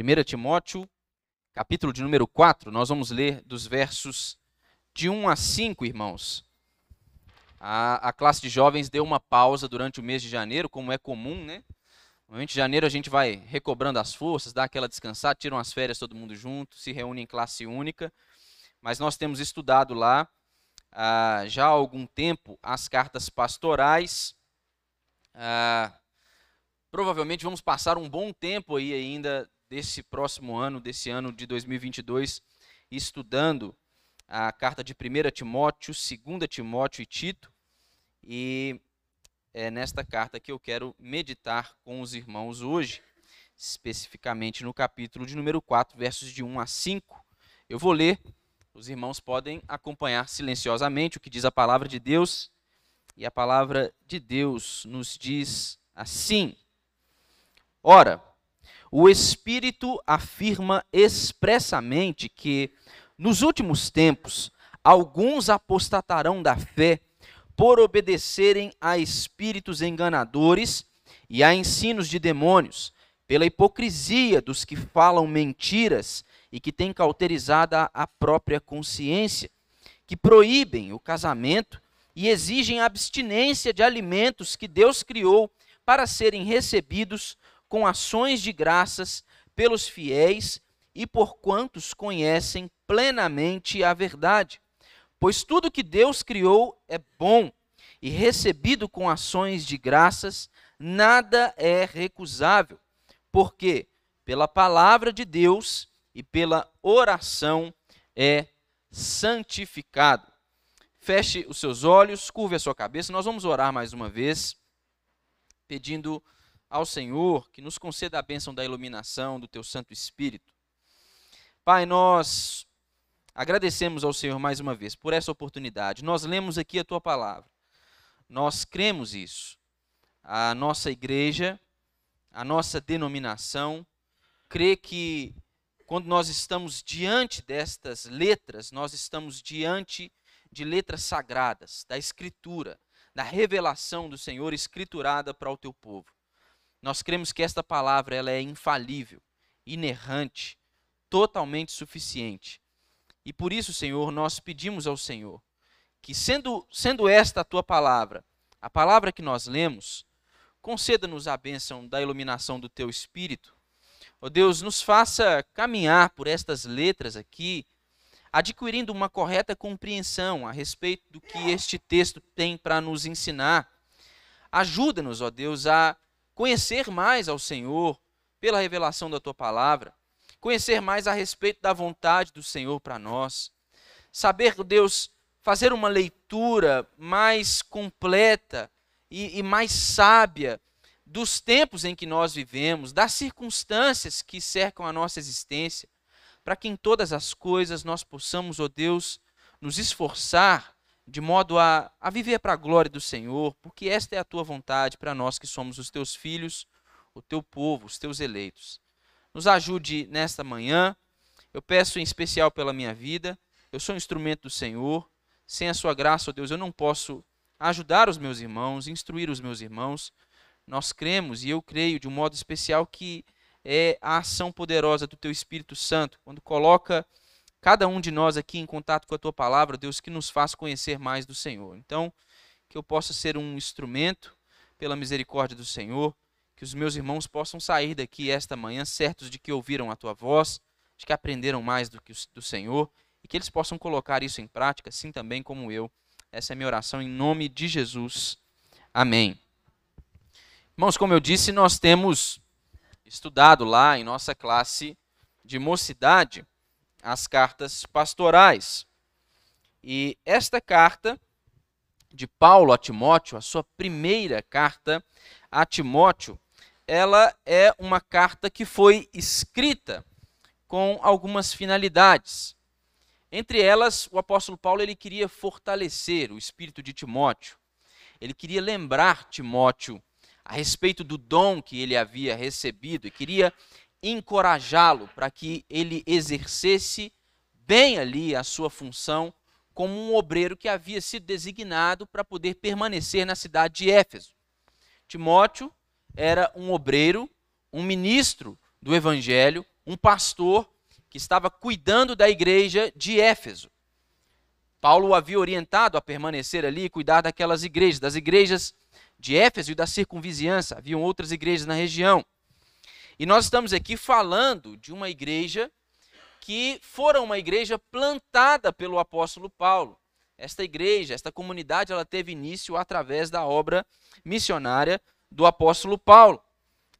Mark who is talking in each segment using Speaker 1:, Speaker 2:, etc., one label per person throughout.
Speaker 1: 1 Timóteo, capítulo de número 4, nós vamos ler dos versos de 1 a 5, irmãos. A, a classe de jovens deu uma pausa durante o mês de janeiro, como é comum, né? Normalmente em janeiro a gente vai recobrando as forças, dá aquela descansada, tiram as férias todo mundo junto, se reúne em classe única. Mas nós temos estudado lá ah, já há algum tempo as cartas pastorais. Ah, provavelmente vamos passar um bom tempo aí ainda desse próximo ano, desse ano de 2022, estudando a carta de 1 Timóteo, 2 Timóteo e Tito. E é nesta carta que eu quero meditar com os irmãos hoje, especificamente no capítulo de número 4, versos de 1 a 5. Eu vou ler, os irmãos podem acompanhar silenciosamente o que diz a palavra de Deus. E a palavra de Deus nos diz assim: Ora, o Espírito afirma expressamente que, nos últimos tempos, alguns apostatarão da fé por obedecerem a espíritos enganadores e a ensinos de demônios, pela hipocrisia dos que falam mentiras e que têm cauterizada a própria consciência, que proíbem o casamento e exigem abstinência de alimentos que Deus criou para serem recebidos com ações de graças pelos fiéis e por quantos conhecem plenamente a verdade. Pois tudo que Deus criou é bom, e recebido com ações de graças, nada é recusável, porque pela palavra de Deus e pela oração é santificado. Feche os seus olhos, curve a sua cabeça, nós vamos orar mais uma vez, pedindo ao Senhor que nos conceda a bênção da iluminação do teu Santo Espírito. Pai, nós agradecemos ao Senhor mais uma vez por essa oportunidade. Nós lemos aqui a tua palavra. Nós cremos isso. A nossa igreja, a nossa denominação, crê que quando nós estamos diante destas letras, nós estamos diante de letras sagradas, da Escritura, da revelação do Senhor escriturada para o teu povo. Nós cremos que esta palavra ela é infalível, inerrante, totalmente suficiente. E por isso, Senhor, nós pedimos ao Senhor que, sendo, sendo esta a tua palavra, a palavra que nós lemos, conceda-nos a bênção da iluminação do teu espírito. Ó oh Deus, nos faça caminhar por estas letras aqui, adquirindo uma correta compreensão a respeito do que este texto tem para nos ensinar. Ajuda-nos, ó Deus, a conhecer mais ao Senhor pela revelação da tua palavra, conhecer mais a respeito da vontade do Senhor para nós, saber, Deus, fazer uma leitura mais completa e, e mais sábia dos tempos em que nós vivemos, das circunstâncias que cercam a nossa existência, para que em todas as coisas nós possamos, ó oh Deus, nos esforçar de modo a, a viver para a glória do Senhor, porque esta é a tua vontade para nós que somos os teus filhos, o teu povo, os teus eleitos. Nos ajude nesta manhã. Eu peço em especial pela minha vida. Eu sou um instrumento do Senhor. Sem a sua graça, ó Deus, eu não posso ajudar os meus irmãos, instruir os meus irmãos. Nós cremos e eu creio de um modo especial que é a ação poderosa do teu Espírito Santo, quando coloca cada um de nós aqui em contato com a tua palavra, Deus, que nos faz conhecer mais do Senhor. Então, que eu possa ser um instrumento pela misericórdia do Senhor, que os meus irmãos possam sair daqui esta manhã certos de que ouviram a tua voz, de que aprenderam mais do que do Senhor e que eles possam colocar isso em prática, assim também como eu. Essa é a minha oração em nome de Jesus. Amém. Irmãos, como eu disse, nós temos estudado lá em nossa classe de mocidade as cartas pastorais. E esta carta de Paulo a Timóteo, a sua primeira carta a Timóteo, ela é uma carta que foi escrita com algumas finalidades. Entre elas, o apóstolo Paulo ele queria fortalecer o espírito de Timóteo. Ele queria lembrar Timóteo a respeito do dom que ele havia recebido e queria encorajá-lo para que ele exercesse bem ali a sua função como um obreiro que havia sido designado para poder permanecer na cidade de Éfeso. Timóteo era um obreiro, um ministro do evangelho, um pastor que estava cuidando da igreja de Éfeso. Paulo o havia orientado a permanecer ali e cuidar daquelas igrejas, das igrejas de Éfeso e da circunvizinhança. Haviam outras igrejas na região. E nós estamos aqui falando de uma igreja que fora uma igreja plantada pelo apóstolo Paulo. Esta igreja, esta comunidade, ela teve início através da obra missionária do apóstolo Paulo.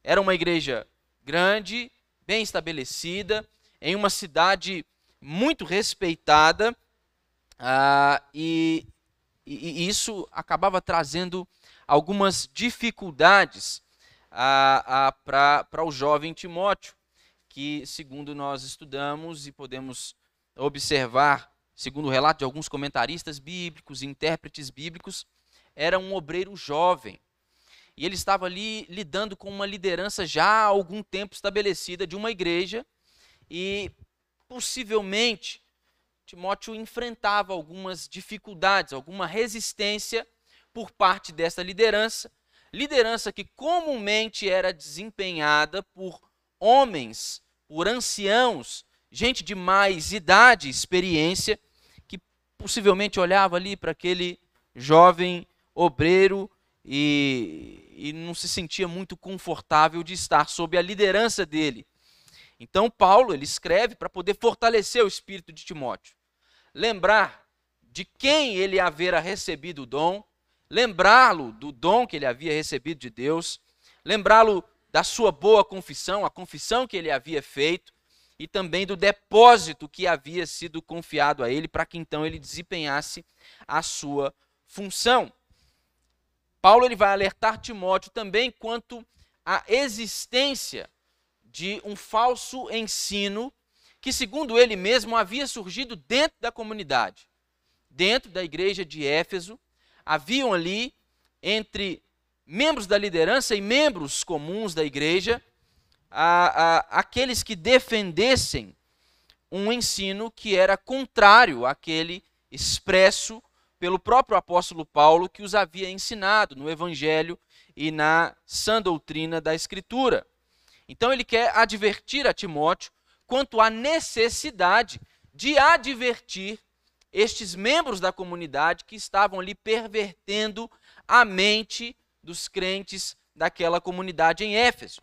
Speaker 1: Era uma igreja grande, bem estabelecida, em uma cidade muito respeitada, uh, e, e, isso acabava trazendo algumas dificuldades para o jovem Timóteo, que, segundo nós estudamos e podemos observar, segundo o relato de alguns comentaristas bíblicos, intérpretes bíblicos, era um obreiro jovem. E ele estava ali lidando com uma liderança já há algum tempo estabelecida de uma igreja e possivelmente Timóteo enfrentava algumas dificuldades, alguma resistência por parte dessa liderança, liderança que comumente era desempenhada por homens, por anciãos, gente de mais idade, experiência, que possivelmente olhava ali para aquele jovem obreiro e, e não se sentia muito confortável de estar sob a liderança dele. Então Paulo ele escreve para poder fortalecer o espírito de Timóteo, lembrar de quem ele havera recebido o dom, lembrá-lo do dom que ele havia recebido de Deus, lembrá-lo da sua boa confissão, a confissão que ele havia feito, e também do depósito que havia sido confiado a ele, para que então ele desempenhasse a sua função. Paulo ele vai alertar Timóteo também quanto à existência de um falso ensino que, segundo ele mesmo, havia surgido dentro da comunidade. Dentro da igreja de Éfeso, haviam ali, entre membros da liderança e membros comuns da igreja, a, a, aqueles que defendessem um ensino que era contrário àquele expresso pelo próprio apóstolo Paulo, que os havia ensinado no Evangelho e na sã doutrina da Escritura. Então ele quer advertir a Timóteo quanto à necessidade de advertir estes membros da comunidade que estavam ali pervertendo a mente dos crentes daquela comunidade em Éfeso.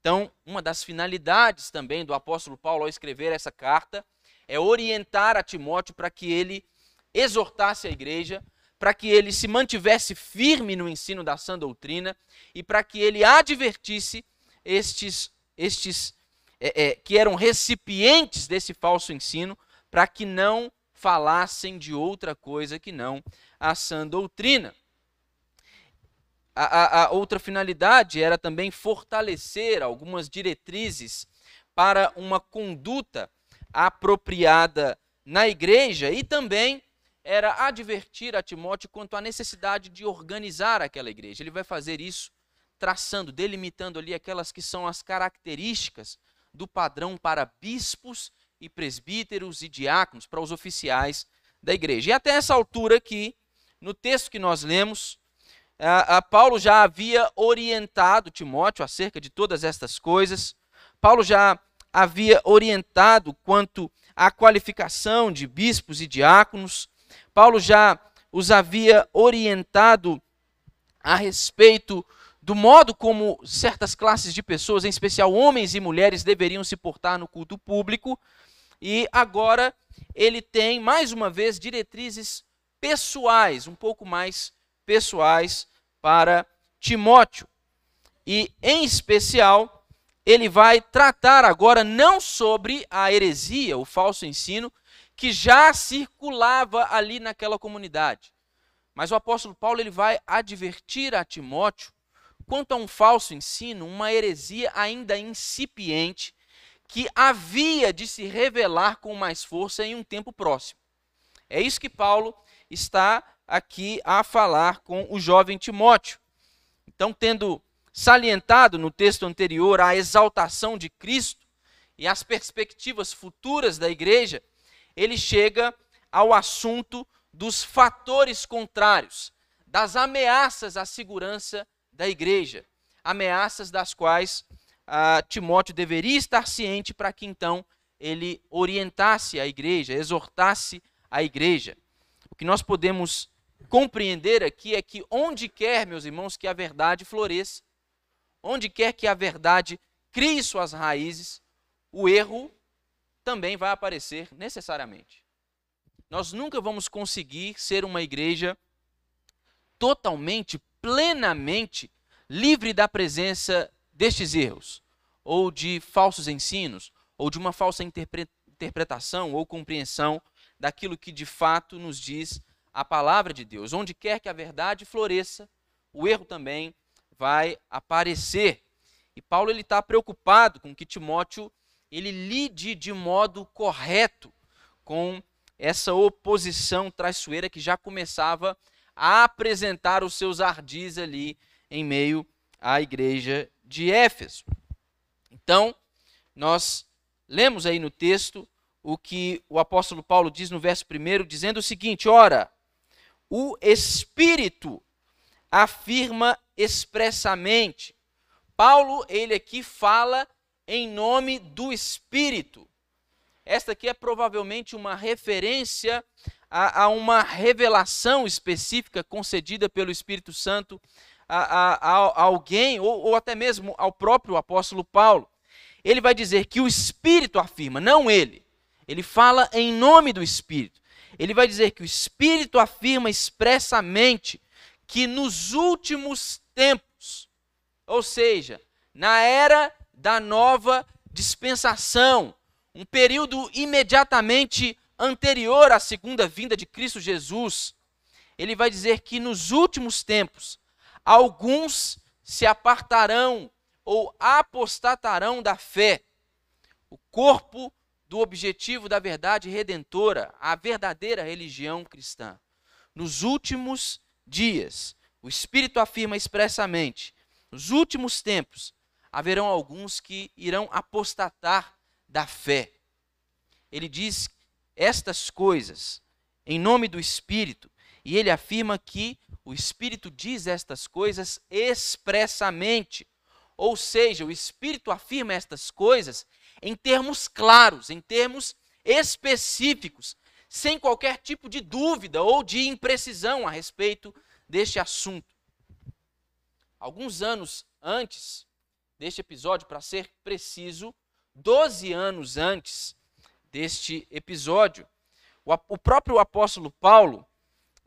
Speaker 1: Então, uma das finalidades também do apóstolo Paulo ao escrever essa carta é orientar a Timóteo para que ele exortasse a igreja, para que ele se mantivesse firme no ensino da sã doutrina e para que ele advertisse estes, estes é, é, que eram recipientes desse falso ensino, para que não falassem de outra coisa que não a sã doutrina. A, a, a, outra finalidade era também fortalecer algumas diretrizes para uma conduta apropriada na igreja e também era advertir a Timóteo quanto à necessidade de organizar aquela igreja. Ele vai fazer isso traçando, delimitando ali aquelas que são as características do padrão para bispos e presbíteros e diáconos, para os oficiais da igreja. E até essa altura aqui, no texto que nós lemos, a, a Paulo já havia orientado Timóteo acerca de todas estas coisas. Paulo já havia orientado quanto à qualificação de bispos e diáconos. Paulo já os havia orientado a respeito do modo como certas classes de pessoas, em especial homens e mulheres, deveriam se portar no culto público. E agora ele tem, mais uma vez, diretrizes pessoais, um pouco mais pessoais para Timóteo. E, em especial, ele vai tratar agora não sobre a heresia, o falso ensino, que já circulava ali naquela comunidade. Mas o apóstolo Paulo ele vai advertir a Timóteo quanto a um falso ensino, uma heresia ainda incipiente, que havia de se revelar com mais força em um tempo próximo. É isso que Paulo está aqui a falar com o jovem Timóteo. Então, tendo salientado no texto anterior a exaltação de Cristo e as perspectivas futuras da igreja, ele chega ao assunto dos fatores contrários, das ameaças à segurança da igreja, ameaças das quais Timóteo deveria estar ciente para que então ele orientasse a igreja, exortasse a igreja. O que nós podemos compreender aqui é que onde quer, meus irmãos, que a verdade floresça, onde quer que a verdade crie suas raízes, o erro também vai aparecer necessariamente. Nós nunca vamos conseguir ser uma igreja totalmente, plenamente livre da presença destes erros, ou de falsos ensinos, ou de uma falsa interpretação ou compreensão daquilo que de fato nos diz a palavra de Deus. Onde quer que a verdade floresça, o erro também vai aparecer. E Paulo ele está preocupado com que Timóteo ele lide de modo correto com essa oposição traiçoeira que já começava a apresentar os seus ardis ali em meio à igreja de Éfeso. Então, nós lemos aí no texto o que o apóstolo Paulo diz no verso 1, dizendo o seguinte: Ora, o Espírito afirma expressamente. Paulo, ele aqui fala em nome do Espírito. Esta aqui é provavelmente uma referência a, a uma revelação específica concedida pelo Espírito Santo a, a, a alguém, ou, ou até mesmo ao próprio apóstolo Paulo. Ele vai dizer que o Espírito afirma, não ele. Ele fala em nome do Espírito. Ele vai dizer que o Espírito afirma expressamente que nos últimos tempos, ou seja, na era da nova dispensação, um período imediatamente anterior à segunda vinda de Cristo Jesus, ele vai dizer que nos últimos tempos alguns se apartarão ou apostatarão da fé. O corpo do objetivo da verdade redentora, a verdadeira religião cristã. Nos últimos dias, o Espírito afirma expressamente: nos últimos tempos haverão alguns que irão apostatar da fé. Ele diz estas coisas em nome do Espírito, e ele afirma que o Espírito diz estas coisas expressamente. Ou seja, o Espírito afirma estas coisas em termos claros, em termos específicos, sem qualquer tipo de dúvida ou de imprecisão a respeito deste assunto. Alguns anos antes deste episódio, para ser preciso, 12 anos antes deste episódio, o próprio apóstolo Paulo,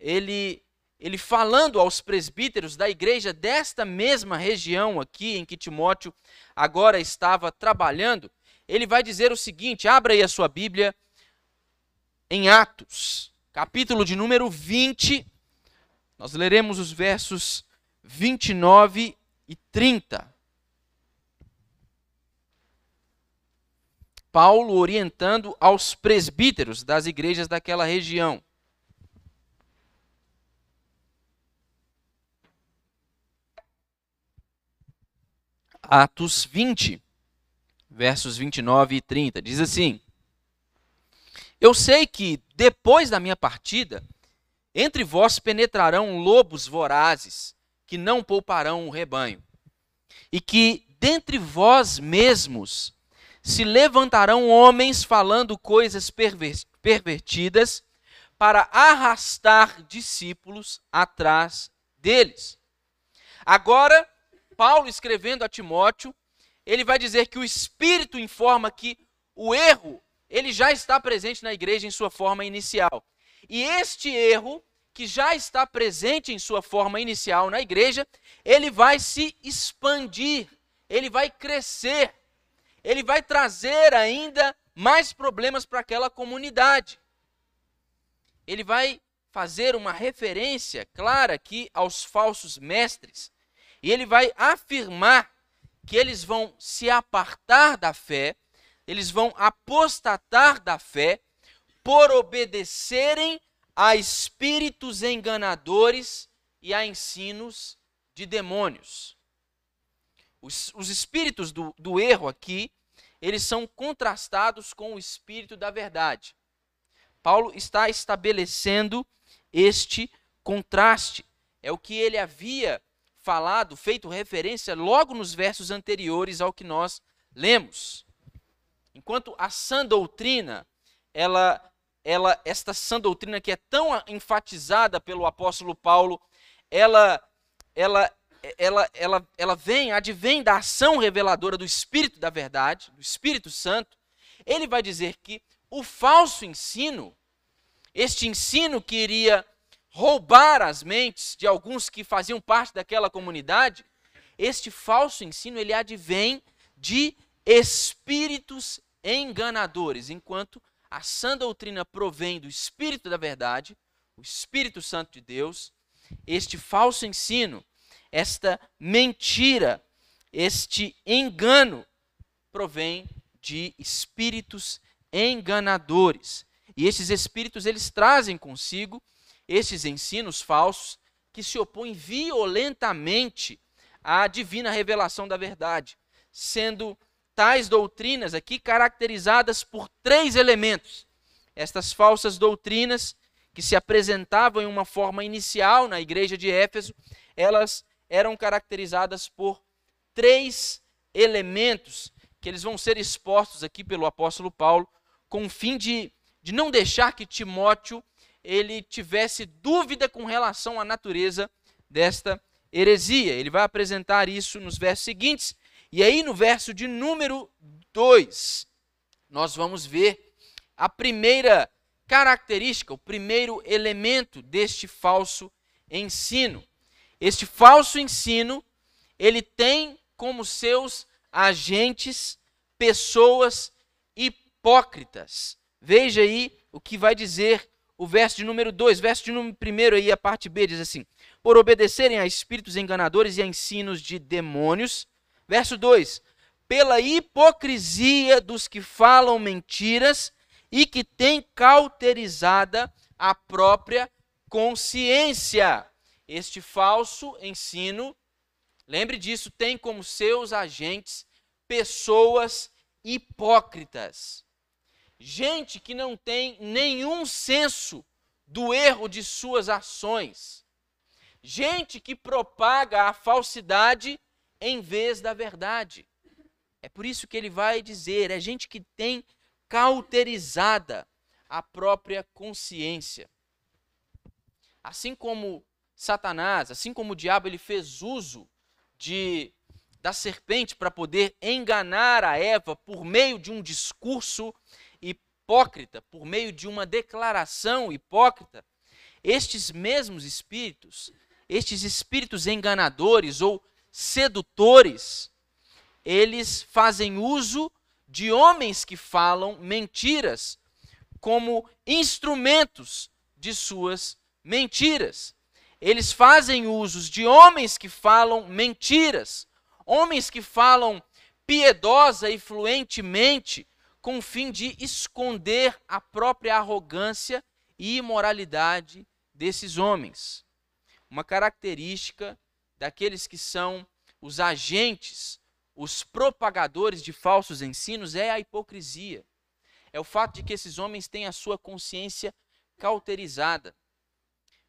Speaker 1: ele, ele falando aos presbíteros da igreja desta mesma região aqui em que Timóteo agora estava trabalhando, ele vai dizer o seguinte: abra aí a sua Bíblia em Atos, capítulo de número 20. Nós leremos os versos 29 e 30. Paulo orientando aos presbíteros das igrejas daquela região. Atos 20, versos 29 e 30. Diz assim: Eu sei que depois da minha partida, entre vós penetrarão lobos vorazes, que não pouparão o rebanho, e que dentre vós mesmos se levantarão homens falando coisas pervertidas para arrastar discípulos atrás deles. Agora, Paulo escrevendo a Timóteo, ele vai dizer que o Espírito informa que o erro ele já está presente na igreja em sua forma inicial. E este erro, que já está presente em sua forma inicial na igreja, ele vai se expandir, ele vai crescer, ele vai trazer ainda mais problemas para aquela comunidade. Ele vai fazer uma referência clara aqui aos falsos mestres, e ele vai afirmar que eles vão se apartar da fé, eles vão apostatar da fé por obedecerem a espíritos enganadores e a ensinos de demônios. Os, os espíritos do, do erro aqui, eles são contrastados com o espírito da verdade. Paulo está estabelecendo este contraste. É o que ele havia falado, feito referência logo nos versos anteriores ao que nós lemos. Enquanto a sã doutrina, ela, ela, esta sã doutrina que é tão enfatizada pelo apóstolo Paulo, ela, ela, ela, ela, ela vem, advém da ação reveladora do Espírito da verdade, do Espírito Santo. Ele vai dizer que o falso ensino, este ensino que iria roubar as mentes de alguns que faziam parte daquela comunidade, este falso ensino ele advém de espíritos enganadores, enquanto a sã doutrina provém do Espírito da verdade, o Espírito Santo de Deus, este falso ensino, esta mentira, este engano provém de espíritos enganadores. E esses espíritos eles trazem consigo esses ensinos falsos que se opõem violentamente à divina revelação da verdade, sendo tais doutrinas aqui caracterizadas por três elementos. Estas falsas doutrinas que se apresentavam em uma forma inicial na igreja de Éfeso, elas eram caracterizadas por três elementos que eles vão ser expostos aqui pelo apóstolo Paulo, com o fim de, de não deixar que Timóteo ele tivesse dúvida com relação à natureza desta heresia. Ele vai apresentar isso nos versos seguintes. E aí, no verso de número 2, nós vamos ver a primeira característica, o primeiro elemento deste falso ensino. Este falso ensino, ele tem como seus agentes pessoas hipócritas. Veja aí o que vai dizer o verso de número 2, verso de número 1 aí, a parte B, diz assim: Por obedecerem a espíritos enganadores e a ensinos de demônios. Verso 2: Pela hipocrisia dos que falam mentiras e que têm cauterizada a própria consciência. Este falso ensino, lembre disso, tem como seus agentes pessoas hipócritas gente que não tem nenhum senso do erro de suas ações, gente que propaga a falsidade em vez da verdade. É por isso que ele vai dizer: é gente que tem cauterizada a própria consciência. Assim como Satanás, assim como o diabo, ele fez uso de da serpente para poder enganar a Eva por meio de um discurso hipócrita, por meio de uma declaração hipócrita, estes mesmos espíritos, estes espíritos enganadores ou sedutores, eles fazem uso de homens que falam mentiras como instrumentos de suas mentiras. Eles fazem usos de homens que falam mentiras, homens que falam piedosa e fluentemente com o fim de esconder a própria arrogância e imoralidade desses homens. Uma característica daqueles que são os agentes, os propagadores de falsos ensinos é a hipocrisia. É o fato de que esses homens têm a sua consciência cauterizada.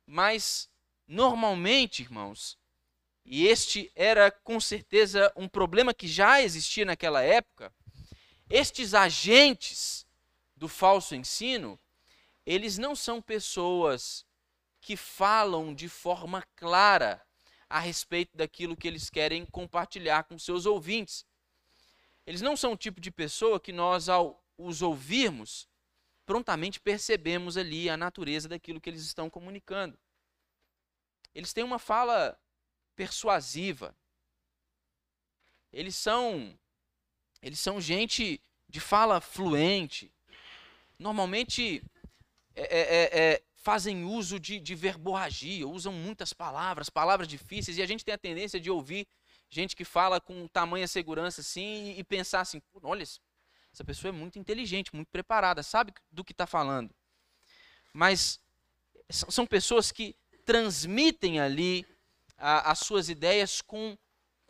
Speaker 1: Mas, normalmente, irmãos, e este era com certeza um problema que já existia naquela época, estes agentes do falso ensino, eles não são pessoas que falam de forma clara a respeito daquilo que eles querem compartilhar com seus ouvintes. Eles não são o tipo de pessoa que nós, ao os ouvirmos, prontamente percebemos ali a natureza daquilo que eles estão comunicando. Eles têm uma fala persuasiva. Eles são eles são gente de fala fluente. Normalmente é, é, é, é, fazem uso de, de verborragia, usam muitas palavras, palavras difíceis, e a gente tem a tendência de ouvir gente que fala com tamanha segurança assim e, e pensar assim: olha, essa pessoa é muito inteligente, muito preparada, sabe do que está falando. Mas são pessoas que transmitem ali a, as suas ideias com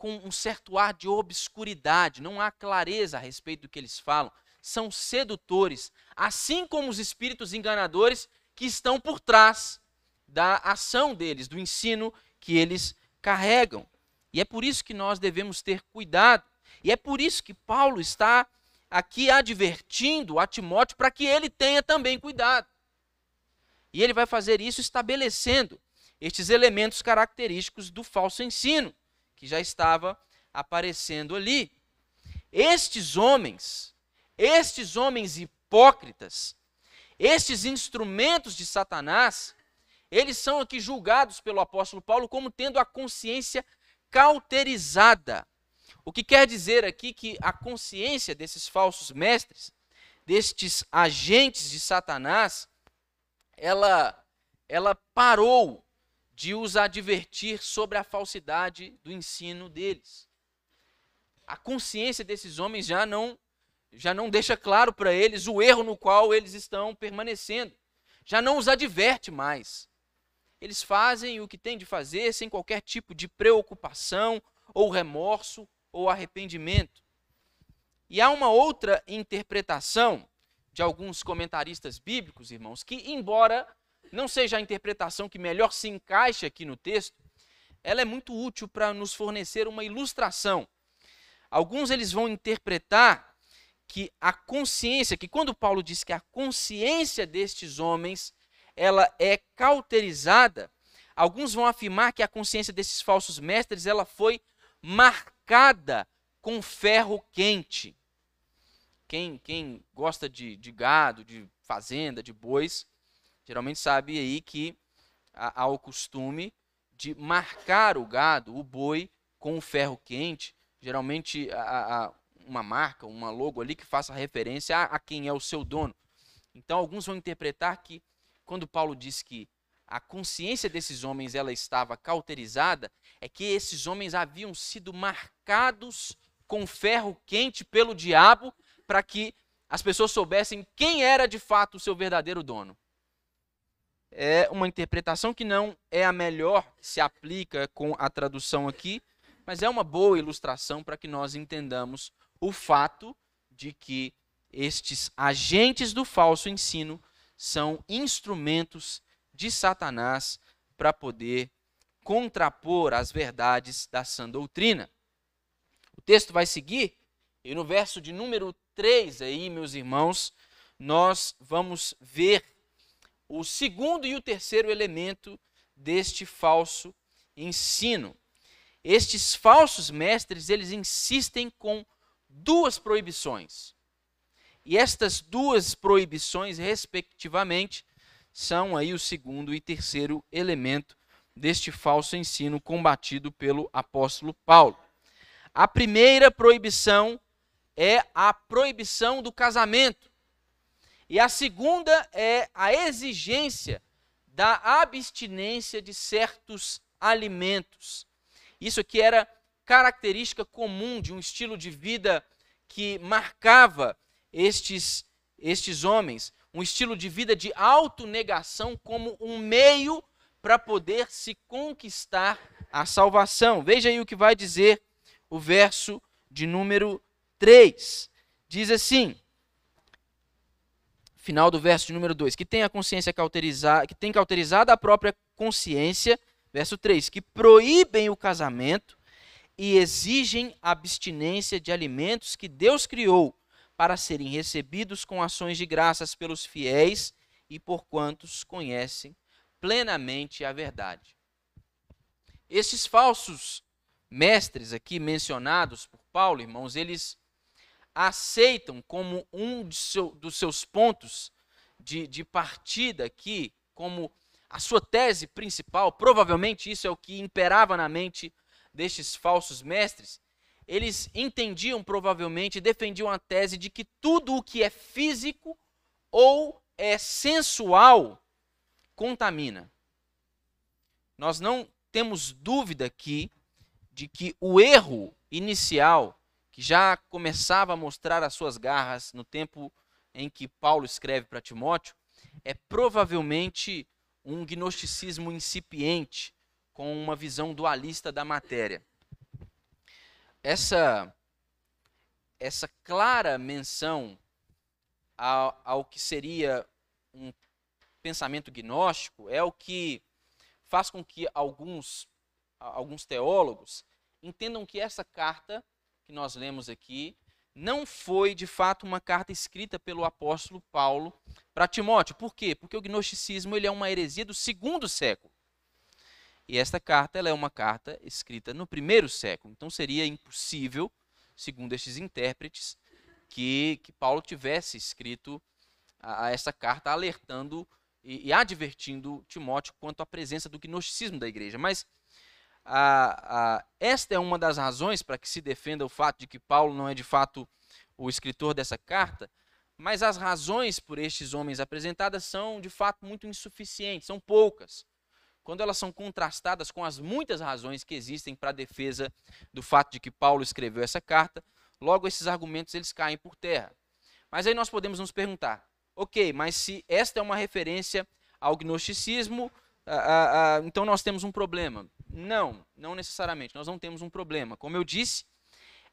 Speaker 1: com um certo ar de obscuridade, não há clareza a respeito do que eles falam. São sedutores, assim como os espíritos enganadores que estão por trás da ação deles, do ensino que eles carregam. E é por isso que nós devemos ter cuidado. E é por isso que Paulo está aqui advertindo a Timóteo para que ele tenha também cuidado. E ele vai fazer isso estabelecendo estes elementos característicos do falso ensino, que já estava aparecendo ali. Estes homens, estes homens hipócritas, estes instrumentos de Satanás, eles são aqui julgados pelo apóstolo Paulo como tendo a consciência cauterizada. O que quer dizer aqui que a consciência desses falsos mestres, destes agentes de Satanás, ela ela parou de os advertir sobre a falsidade do ensino deles a consciência desses homens já não já não deixa claro para eles o erro no qual eles estão permanecendo. Já não os adverte mais. Eles fazem o que têm de fazer sem qualquer tipo de preocupação ou remorso ou arrependimento. E há uma outra interpretação de alguns comentaristas bíblicos, irmãos, que embora não seja a interpretação que melhor se encaixa aqui no texto, ela é muito útil para nos fornecer uma ilustração Alguns eles vão interpretar que a consciência, que quando Paulo diz que a consciência destes homens ela é cauterizada, alguns vão afirmar que a consciência desses falsos mestres ela foi marcada com ferro quente. Quem, quem gosta de, de gado, de fazenda, de bois, geralmente sabe aí que há o costume de marcar o gado, o boi, com o ferro quente geralmente uma marca, uma logo ali que faça referência a, a quem é o seu dono. Então alguns vão interpretar que quando Paulo diz que a consciência desses homens ela estava cauterizada, é que esses homens haviam sido marcados com ferro quente pelo diabo para que as pessoas soubessem quem era de fato o seu verdadeiro dono. É uma interpretação que não é a melhor que se aplica com a tradução aqui, mas é uma boa ilustração para que nós entendamos o fato de que estes agentes do falso ensino são instrumentos de Satanás para poder contrapor as verdades da sã doutrina. O texto vai seguir, e no verso de número 3 aí, meus irmãos, nós vamos ver o segundo e o terceiro elemento deste falso ensino estes falsos mestres, eles insistem com duas proibições. E estas duas proibições, respectivamente, são aí o segundo e terceiro elemento deste falso ensino combatido pelo apóstolo Paulo. A primeira proibição é a proibição do casamento. E a segunda é a exigência da abstinência de certos alimentos. Isso aqui era característica comum de um estilo de vida que marcava estes, estes homens, um estilo de vida de autonegação como um meio para poder se conquistar a salvação. Veja aí o que vai dizer o verso de número 3. Diz assim: final do verso de número 2, que tem a consciência cauterizada, que tem cauterizada a própria consciência Verso 3: que proíbem o casamento e exigem abstinência de alimentos que Deus criou para serem recebidos com ações de graças pelos fiéis e por quantos conhecem plenamente a verdade. Esses falsos mestres aqui mencionados por Paulo, irmãos, eles aceitam como um seu, dos seus pontos de, de partida aqui, como a sua tese principal, provavelmente isso é o que imperava na mente destes falsos mestres, eles entendiam provavelmente, defendiam a tese de que tudo o que é físico ou é sensual contamina. Nós não temos dúvida aqui de que o erro inicial, que já começava a mostrar as suas garras no tempo em que Paulo escreve para Timóteo, é provavelmente um gnosticismo incipiente, com uma visão dualista da matéria. Essa, essa clara menção ao, ao que seria um pensamento gnóstico é o que faz com que alguns, alguns teólogos entendam que essa carta que nós lemos aqui não foi de fato uma carta escrita pelo apóstolo Paulo para Timóteo. Por quê? Porque o gnosticismo ele é uma heresia do segundo século. E esta carta ela é uma carta escrita no primeiro século. Então seria impossível, segundo estes intérpretes, que, que Paulo tivesse escrito a, a essa carta alertando e, e, advertindo Timóteo quanto à presença do gnosticismo da igreja. Mas esta é uma das razões para que se defenda o fato de que Paulo não é de fato o escritor dessa carta, mas as razões por estes homens apresentadas são de fato muito insuficientes, são poucas quando elas são contrastadas com as muitas razões que existem para a defesa do fato de que Paulo escreveu essa carta, logo esses argumentos eles caem por terra. Mas aí nós podemos nos perguntar, ok, mas se esta é uma referência ao gnosticismo, ah, ah, ah, então nós temos um problema. Não, não necessariamente, nós não temos um problema. Como eu disse,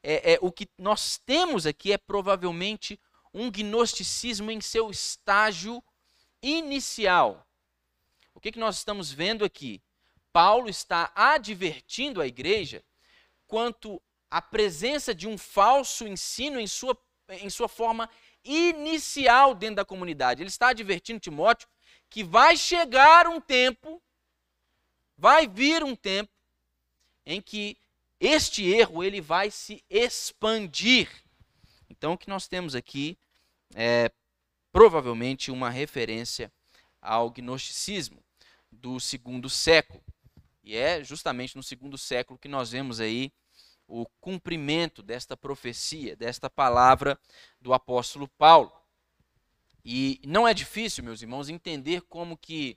Speaker 1: é, é, o que nós temos aqui é provavelmente um gnosticismo em seu estágio inicial. O que, que nós estamos vendo aqui? Paulo está advertindo a igreja quanto à presença de um falso ensino em sua, em sua forma inicial dentro da comunidade. Ele está advertindo Timóteo que vai chegar um tempo, vai vir um tempo em que este erro ele vai se expandir. Então o que nós temos aqui é provavelmente uma referência ao gnosticismo do segundo século. E é justamente no segundo século que nós vemos aí o cumprimento desta profecia, desta palavra do apóstolo Paulo. E não é difícil, meus irmãos, entender como que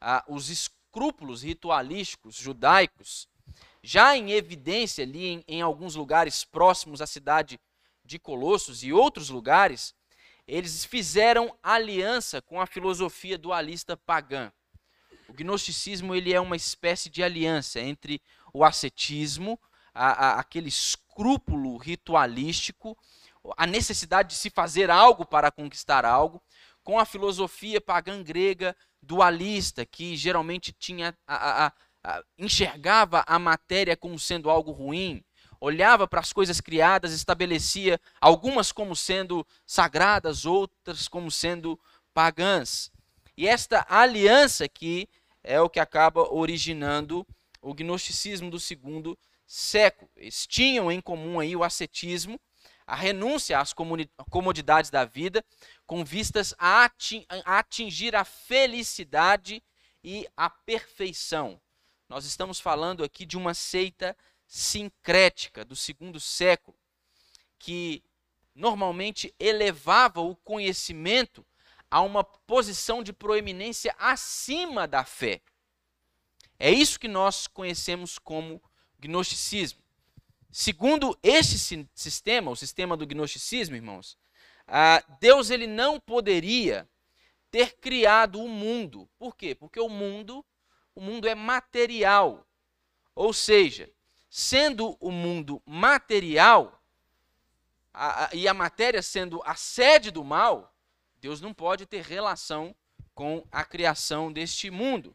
Speaker 1: ah, os escrúpulos ritualísticos judaicos, já em evidência ali em, em alguns lugares próximos à cidade de Colossos e outros lugares, eles fizeram aliança com a filosofia dualista pagã. O gnosticismo ele é uma espécie de aliança entre o ascetismo, a, a, aquele escrúpulo ritualístico, a necessidade de se fazer algo para conquistar algo, com a filosofia pagã grega dualista, que geralmente tinha a, enxergava a matéria como sendo algo ruim, olhava para as coisas criadas, estabelecia algumas como sendo sagradas, outras como sendo pagãs. E esta aliança aqui é o que acaba originando o gnosticismo do segundo século. Eles tinham em comum aí o ascetismo, a renúncia às comodidades da vida, com vistas a atingir a felicidade e a perfeição. Nós estamos falando aqui de uma seita sincrética do segundo século, que normalmente elevava o conhecimento a uma posição de proeminência acima da fé. É isso que nós conhecemos como gnosticismo. Segundo este sistema, o sistema do gnosticismo, irmãos, Deus ele não poderia ter criado o mundo. Por quê? Porque o mundo, o mundo é material. Ou seja, sendo o mundo material e a matéria sendo a sede do mal, Deus não pode ter relação com a criação deste mundo.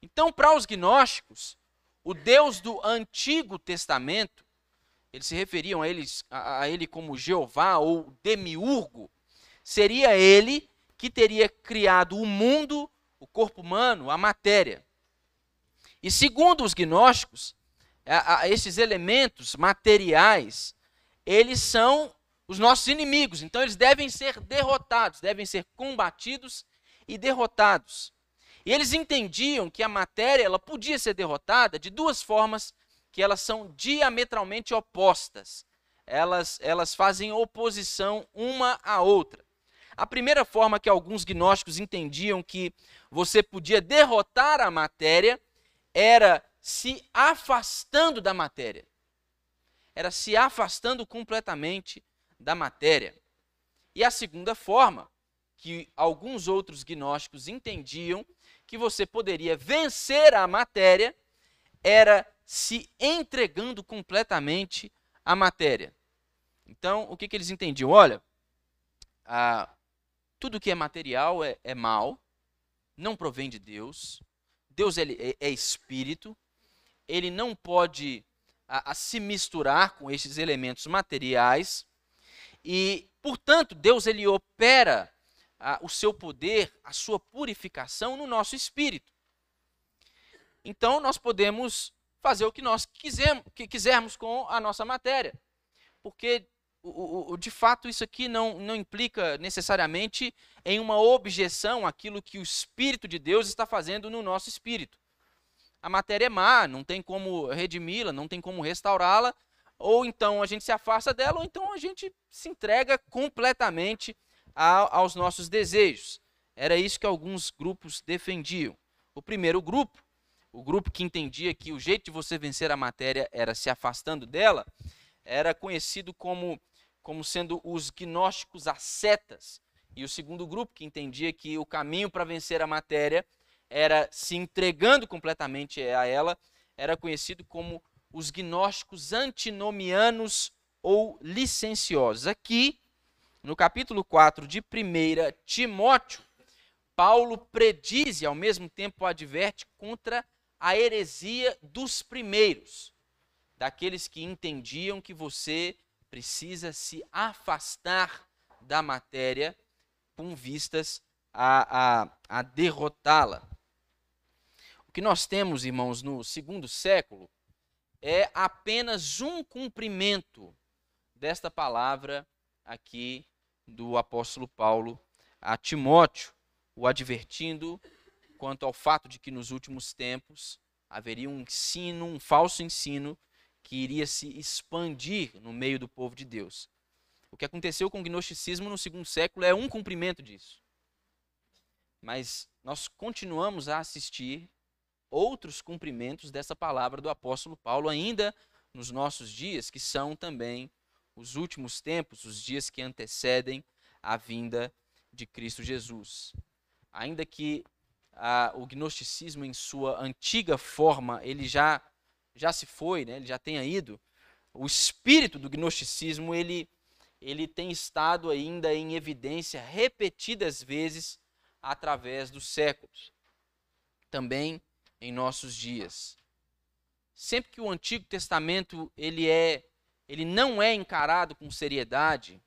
Speaker 1: Então, para os gnósticos, o Deus do Antigo Testamento, eles se referiam a, eles, a, a ele como Jeová ou Demiurgo, seria ele que teria criado o mundo, o corpo humano, a matéria. E segundo os gnósticos, a, a, esses elementos materiais, eles são os nossos inimigos. Então eles devem ser derrotados, devem ser combatidos e derrotados. E eles entendiam que a matéria ela podia ser derrotada de duas formas que elas são diametralmente opostas. Elas, elas fazem oposição uma à outra. A primeira forma que alguns gnósticos entendiam que você podia derrotar a matéria era se afastando da matéria. Era se afastando completamente da matéria. E a segunda forma, que alguns outros gnósticos entendiam que você poderia vencer a matéria, era se entregando completamente à matéria. Então, o que, que eles entendiam? Olha, ah, tudo que é material é, é mal, não provém de Deus, Deus ele é, é espírito, ele não pode a, a se misturar com esses elementos materiais e, portanto, Deus ele opera o seu poder, a sua purificação no nosso espírito. Então, nós podemos fazer o que nós quisermos, que quisermos com a nossa matéria. Porque, de fato, isso aqui não, não implica necessariamente em uma objeção àquilo que o Espírito de Deus está fazendo no nosso espírito. A matéria é má, não tem como redimi-la, não tem como restaurá-la, ou então a gente se afasta dela, ou então a gente se entrega completamente a, aos nossos desejos. Era isso que alguns grupos defendiam. O primeiro grupo o grupo que entendia que o jeito de você vencer a matéria era se afastando dela, era conhecido como, como sendo os gnósticos ascetas. E o segundo grupo, que entendia que o caminho para vencer a matéria era se entregando completamente a ela, era conhecido como os gnósticos antinomianos ou licenciosos. Aqui, no capítulo 4 de 1 Timóteo, Paulo prediz e ao mesmo tempo adverte contra a heresia dos primeiros, daqueles que entendiam que você precisa se afastar da matéria com vistas a, a, a derrotá-la. O que nós temos, irmãos, no segundo século é apenas um cumprimento desta palavra aqui do apóstolo Paulo a Timóteo, o advertindo quanto ao fato de que nos últimos tempos haveria um ensino, um falso ensino, que iria se expandir no meio do povo de Deus. O que aconteceu com o gnosticismo no segundo século é um cumprimento disso. Mas nós continuamos a assistir outros cumprimentos dessa palavra do apóstolo Paulo ainda nos nossos dias, que são também os últimos tempos, os dias que antecedem a vinda de Cristo Jesus. Ainda que o gnosticismo em sua antiga forma, ele já, já se foi, né? ele já tenha ido, o espírito do gnosticismo ele, ele tem estado ainda em evidência repetidas vezes através dos séculos, também em nossos dias. Sempre que o Antigo Testamento ele é ele não é encarado com seriedade,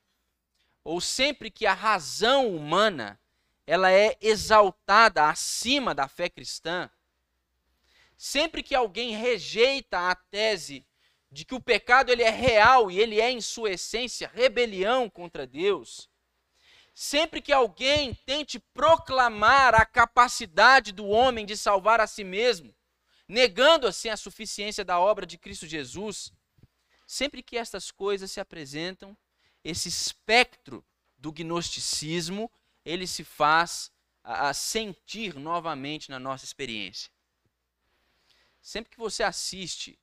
Speaker 1: ou sempre que a razão humana ela é exaltada acima da fé cristã. Sempre que alguém rejeita a tese de que o pecado ele é real e ele é em sua essência rebelião contra Deus, sempre que alguém tente proclamar a capacidade do homem de salvar a si mesmo, negando assim a suficiência da obra de Cristo Jesus, sempre que estas coisas se apresentam, esse espectro do gnosticismo ele se faz a, sentir novamente na nossa experiência. Sempre que você assiste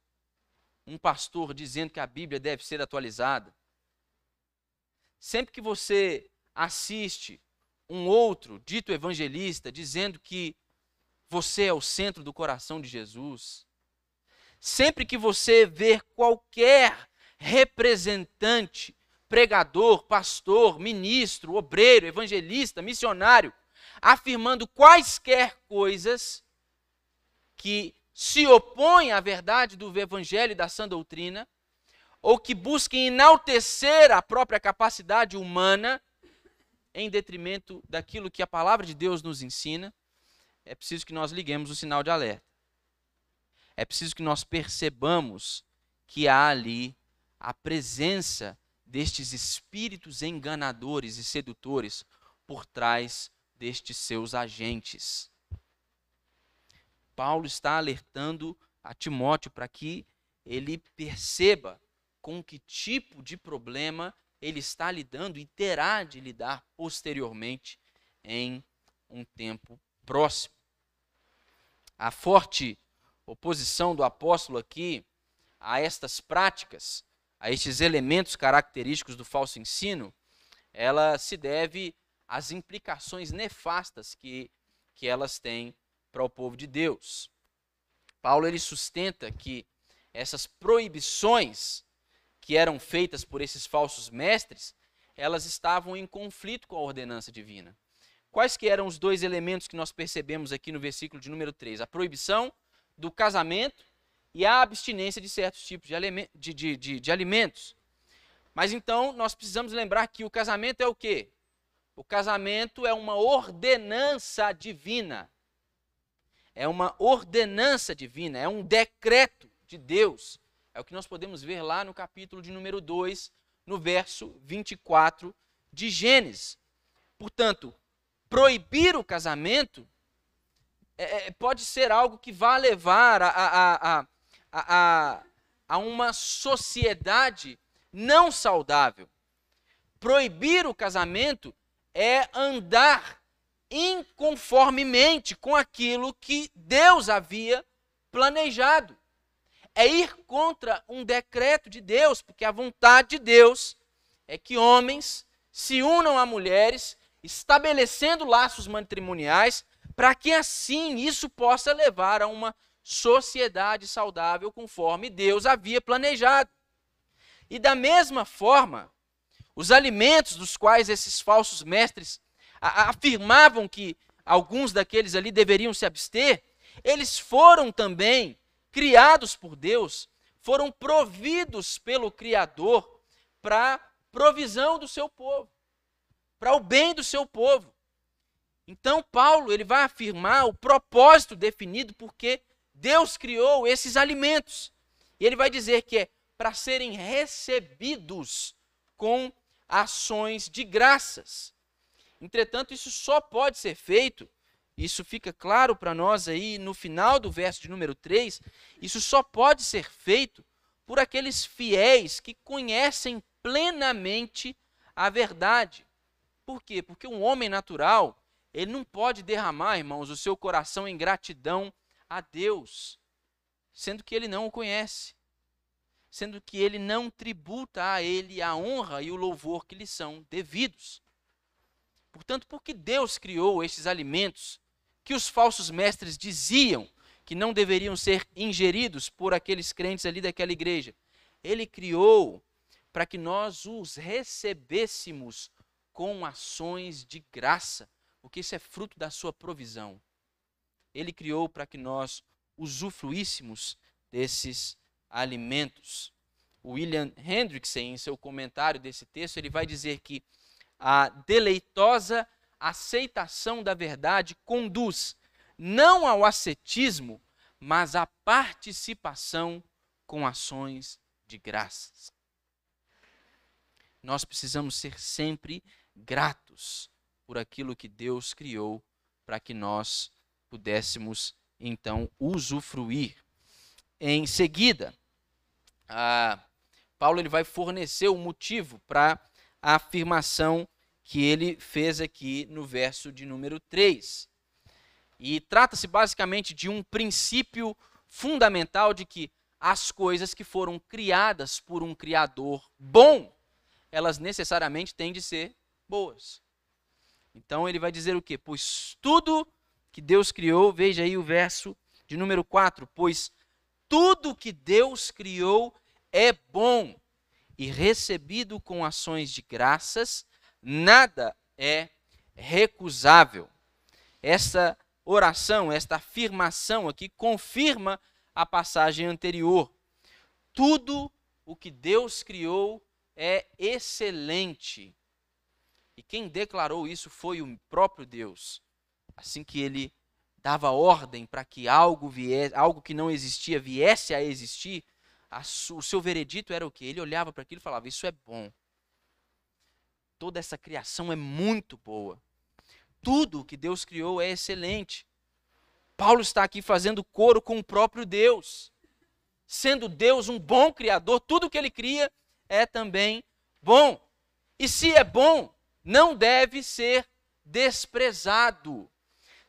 Speaker 1: um pastor dizendo que a Bíblia deve ser atualizada, sempre que você assiste um outro dito evangelista dizendo que você é o centro do coração de Jesus, sempre que você vê qualquer representante pregador, pastor, ministro, obreiro, evangelista, missionário, afirmando quaisquer coisas que se opõem à verdade do evangelho e da sã doutrina, ou que busquem enaltecer a própria capacidade humana em detrimento daquilo que a palavra de Deus nos ensina, é preciso que nós liguemos o sinal de alerta. É preciso que nós percebamos que há ali a presença destes espíritos enganadores e sedutores por trás destes seus agentes. Paulo está alertando a Timóteo para que ele perceba com que tipo de problema ele está lidando e terá de lidar posteriormente em um tempo próximo. A forte oposição do apóstolo aqui a estas práticas a estes elementos característicos do falso ensino, ela se deve às implicações nefastas que, que elas têm para o povo de Deus. Paulo ele sustenta que essas proibições que eram feitas por esses falsos mestres, elas estavam em conflito com a ordenança divina. Quais que eram os dois elementos que nós percebemos aqui no versículo de número 3? A proibição do casamento e a abstinência de certos tipos de, de, de, de alimentos. Mas então nós precisamos lembrar que o casamento é o quê? O casamento é uma ordenança divina. É uma ordenança divina, é um decreto de Deus. É o que nós podemos ver lá no capítulo de número 2, no verso 24 de Gênesis. Portanto, proibir o casamento é, é, pode ser algo que vá levar a, a, a, a, a uma sociedade não saudável. Proibir o casamento é andar inconformemente com aquilo que Deus havia planejado. É ir contra um decreto de Deus, porque a vontade de Deus é que homens se unam a mulheres, estabelecendo laços matrimoniais, para que assim isso possa levar a uma sociedade saudável conforme Deus havia planejado. E da mesma forma, os alimentos dos quais esses falsos mestres afirmavam que alguns daqueles ali deveriam se abster, eles foram também criados por Deus, foram providos pelo Criador para provisão do seu povo, para o bem do seu povo. Então Paulo ele vai afirmar o propósito definido porque Deus criou esses alimentos. E ele vai dizer que é para serem recebidos com ações de graças. Entretanto, isso só pode ser feito, isso fica claro para nós aí no final do verso de número 3, isso só pode ser feito por aqueles fiéis que conhecem plenamente a verdade. Por quê? Porque um homem natural, ele não pode derramar, irmãos, o seu coração em gratidão a Deus, sendo que ele não o conhece sendo que ele não tributa a ele a honra e o louvor que lhe são devidos. Portanto, porque Deus criou estes alimentos que os falsos mestres diziam que não deveriam ser ingeridos por aqueles crentes ali daquela igreja? Ele criou para que nós os recebêssemos com ações de graça, porque isso é fruto da sua provisão. Ele criou para que nós usufruíssemos desses alimentos. William Hendrickson, em seu comentário desse texto, ele vai dizer que a deleitosa aceitação da verdade conduz não ao ascetismo, mas à participação com ações de graças. Nós precisamos ser sempre gratos por aquilo que Deus criou para que nós pudéssemos então usufruir. Em seguida, Paulo ele vai fornecer o motivo para a afirmação que ele fez aqui no verso de número 3. E trata-se basicamente de um princípio fundamental de que as coisas que foram criadas por um criador bom, elas necessariamente têm de ser boas. Então ele vai dizer o quê? Pois tudo que Deus criou, veja aí o verso de número 4, pois tudo que Deus criou é bom e recebido com ações de graças, nada é recusável. Essa oração, esta afirmação aqui confirma a passagem anterior. Tudo o que Deus criou é excelente. E quem declarou isso foi o próprio Deus. Assim que ele dava ordem para que algo viesse, algo que não existia viesse a existir, a, o seu veredito era o quê? Ele olhava para aquilo e falava: Isso é bom. Toda essa criação é muito boa. Tudo que Deus criou é excelente. Paulo está aqui fazendo coro com o próprio Deus. Sendo Deus um bom criador, tudo que ele cria é também bom. E se é bom, não deve ser desprezado.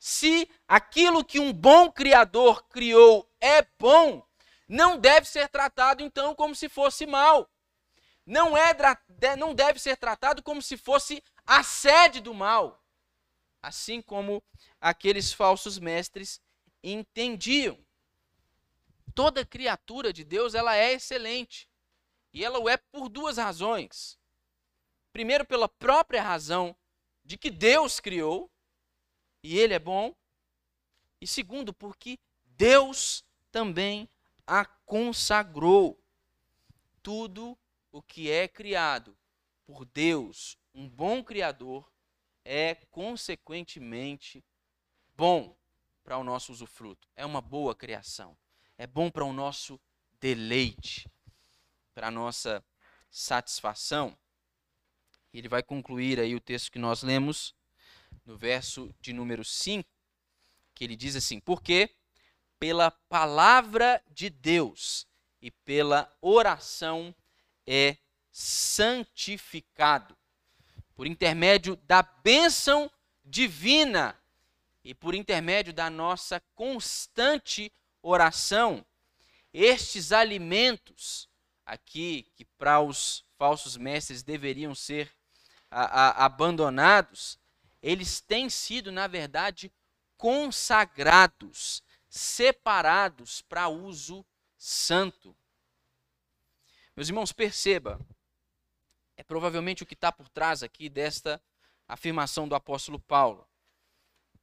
Speaker 1: Se aquilo que um bom criador criou é bom, não deve ser tratado então como se fosse mal. Não, é, não deve ser tratado como se fosse a sede do mal. Assim como aqueles falsos mestres entendiam. Toda criatura de Deus ela é excelente. E ela o é por duas razões. Primeiro, pela própria razão de que Deus criou, e ele é bom. E segundo, porque Deus também a consagrou. Tudo o que é criado por Deus, um bom Criador, é consequentemente bom para o nosso usufruto. É uma boa criação. É bom para o nosso deleite, para a nossa satisfação. Ele vai concluir aí o texto que nós lemos no verso de número 5, que ele diz assim: Porque pela palavra de Deus e pela oração é santificado, por intermédio da bênção divina e por intermédio da nossa constante oração, estes alimentos aqui que para os falsos mestres deveriam ser a, a, abandonados, eles têm sido, na verdade, consagrados, separados para uso santo. Meus irmãos, perceba, é provavelmente o que está por trás aqui desta afirmação do apóstolo Paulo.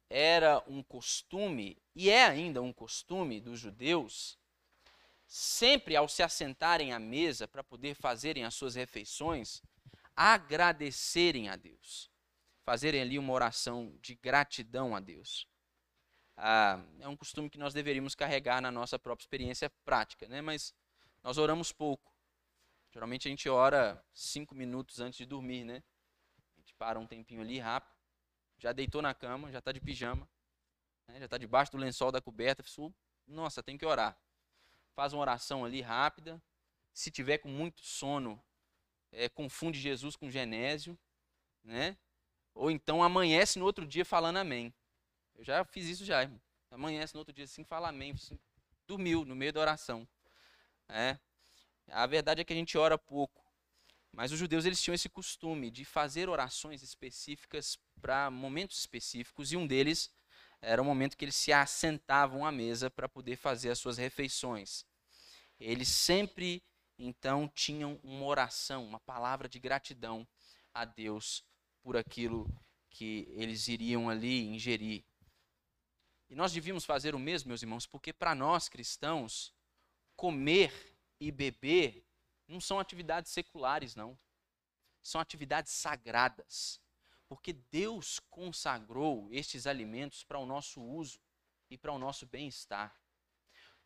Speaker 1: Era um costume, e é ainda um costume dos judeus, sempre ao se assentarem à mesa para poder fazerem as suas refeições, agradecerem a Deus, fazerem ali uma oração de gratidão a Deus. Ah, é um costume que nós deveríamos carregar na nossa própria experiência prática, né? mas nós oramos pouco. Geralmente a gente ora cinco minutos antes de dormir, né? A gente para um tempinho ali rápido, já deitou na cama, já está de pijama, né? já está debaixo do lençol da coberta, nossa, tem que orar. Faz uma oração ali rápida. Se tiver com muito sono, é, confunde Jesus com Genésio, né? Ou então amanhece no outro dia falando amém. Eu já fiz isso já, irmão. Amanhece no outro dia assim, fala amém. Assim, dormiu no meio da oração. É. A verdade é que a gente ora pouco. Mas os judeus eles tinham esse costume de fazer orações específicas para momentos específicos e um deles era o momento que eles se assentavam à mesa para poder fazer as suas refeições. Eles sempre então tinham uma oração, uma palavra de gratidão a Deus por aquilo que eles iriam ali ingerir. E nós devíamos fazer o mesmo, meus irmãos, porque para nós cristãos, comer e beber não são atividades seculares, não. São atividades sagradas. Porque Deus consagrou estes alimentos para o nosso uso e para o nosso bem-estar.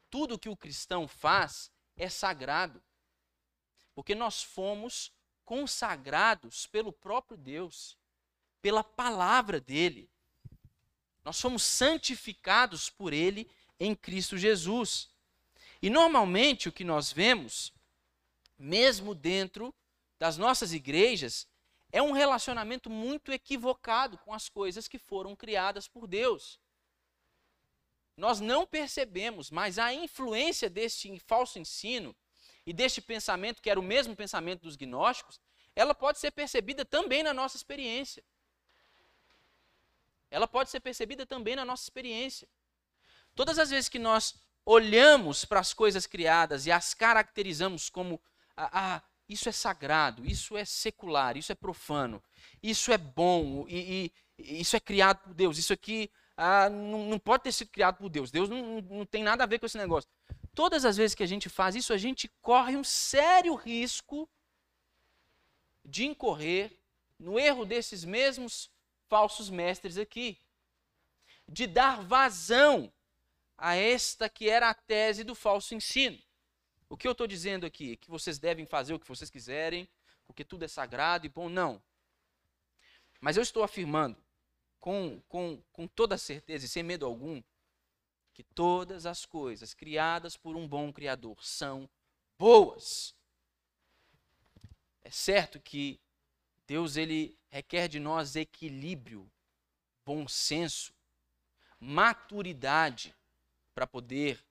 Speaker 1: Tudo que o cristão faz é sagrado. Porque nós fomos consagrados pelo próprio Deus, pela palavra dele. Nós fomos santificados por ele em Cristo Jesus. E normalmente o que nós vemos, mesmo dentro das nossas igrejas, é um relacionamento muito equivocado com as coisas que foram criadas por Deus. Nós não percebemos, mas a influência deste falso ensino e deste pensamento, que era o mesmo pensamento dos gnósticos, ela pode ser percebida também na nossa experiência. Ela pode ser percebida também na nossa experiência. Todas as vezes que nós olhamos para as coisas criadas e as caracterizamos como ah, ah, isso é sagrado, isso é secular, isso é profano, isso é bom, e, e isso é criado por Deus, isso aqui ah, não, não, pode ter sido criado por Deus. Deus não, não tem nada a ver com esse negócio. Todas as vezes que a gente faz isso, a gente corre um sério risco de incorrer no erro desses mesmos falsos mestres aqui, de dar vazão a esta que era a tese do falso ensino. O que eu estou dizendo aqui? Que vocês devem fazer o que vocês quiserem, porque tudo é sagrado e bom? Não. Mas eu estou afirmando, com, com, com toda certeza e sem medo algum, que todas as coisas criadas por um bom Criador são boas. É certo que Deus ele requer de nós equilíbrio, bom senso, maturidade para poder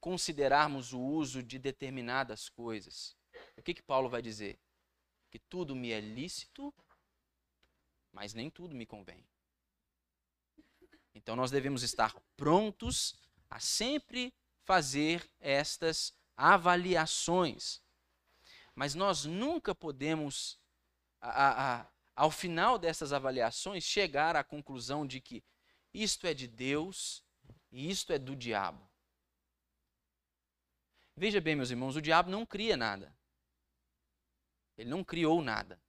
Speaker 1: considerarmos o uso de determinadas coisas. O que que Paulo vai dizer? Que tudo me é lícito, mas nem tudo me convém. Então nós devemos estar prontos a sempre fazer estas avaliações. Mas nós nunca podemos, a, a, ao final dessas avaliações, chegar à conclusão de que isto é de Deus e isto é do diabo. Veja bem, meus irmãos, o diabo não cria nada. Ele não criou nada.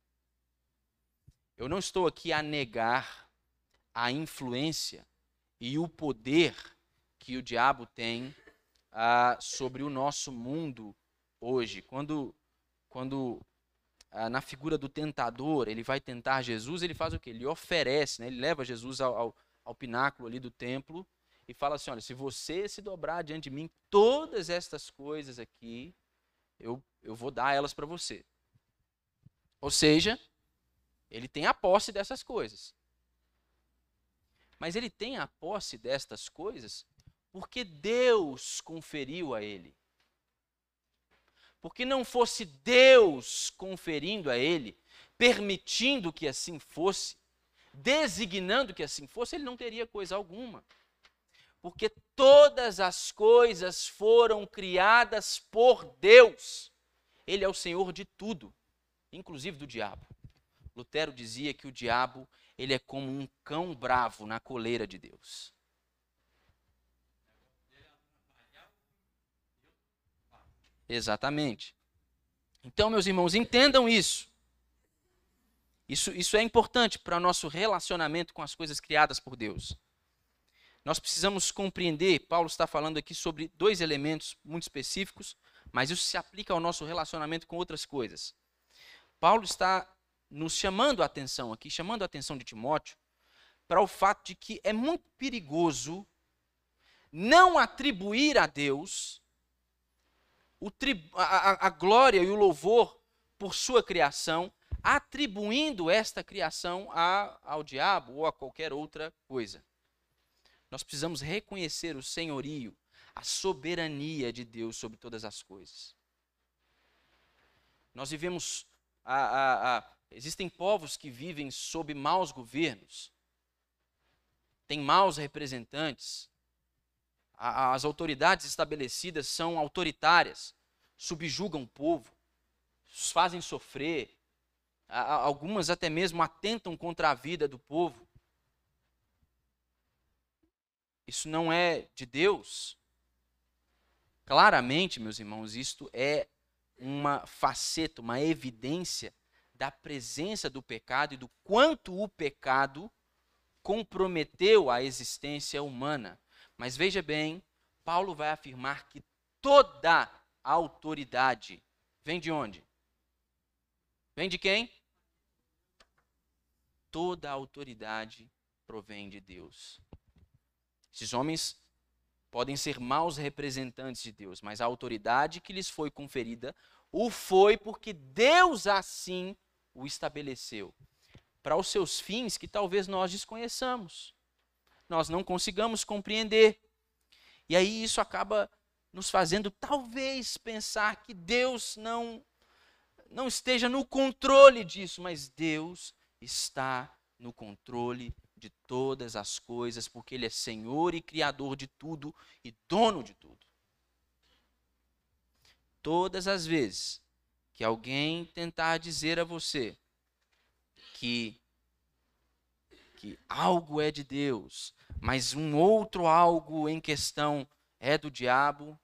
Speaker 1: Eu não estou aqui a negar a influência e o poder que o diabo tem ah, sobre o nosso mundo hoje. Quando, quando ah, na figura do tentador ele vai tentar Jesus, ele faz o quê? Ele oferece, né? ele leva Jesus ao, ao, ao pináculo ali do templo e fala assim: olha, se você se dobrar diante de mim, todas estas coisas aqui, eu, eu vou dar elas para você. Ou seja, ele tem a posse dessas coisas. Mas ele tem a posse destas coisas porque Deus conferiu a ele. Porque não fosse Deus conferindo a ele, permitindo que assim fosse, designando que assim fosse, ele não teria coisa alguma. Porque todas as coisas foram criadas por Deus. Ele é o Senhor de tudo inclusive do diabo. Lutero dizia que o diabo ele é como um cão bravo na coleira de Deus. Exatamente. Então, meus irmãos, entendam isso. Isso, isso é importante para o nosso relacionamento com as coisas criadas por Deus. Nós precisamos compreender, Paulo está falando aqui sobre dois elementos muito específicos, mas isso se aplica ao nosso relacionamento com outras coisas. Paulo está nos chamando a atenção aqui, chamando a atenção de Timóteo, para o fato de que é muito perigoso não atribuir a Deus a, a, a glória e o louvor por sua criação, atribuindo esta criação a, ao diabo ou a qualquer outra coisa. Nós precisamos reconhecer o senhorio, a soberania de Deus sobre todas as coisas. Nós vivemos a, a, a, existem povos que vivem sob maus governos, tem maus representantes, as autoridades estabelecidas são autoritárias, subjugam o povo, os fazem sofrer, algumas até mesmo atentam contra a vida do povo. Isso não é de Deus. Claramente, meus irmãos, isto é uma faceta, uma evidência da presença do pecado e do quanto o pecado comprometeu a existência humana. Mas veja bem, Paulo vai afirmar que toda a autoridade vem de onde? Vem de quem? Toda a autoridade provém de Deus. Esses homens podem ser maus representantes de Deus, mas a autoridade que lhes foi conferida o foi porque Deus assim o estabeleceu para os seus fins que talvez nós desconheçamos, nós não consigamos compreender. E aí isso acaba nos fazendo talvez pensar que Deus não não esteja no controle disso, mas Deus está no controle de todas as coisas, porque Ele é Senhor e Criador de tudo e dono de tudo. Todas as vezes que alguém tentar dizer a você que que algo é de Deus, mas um outro algo em questão é do diabo,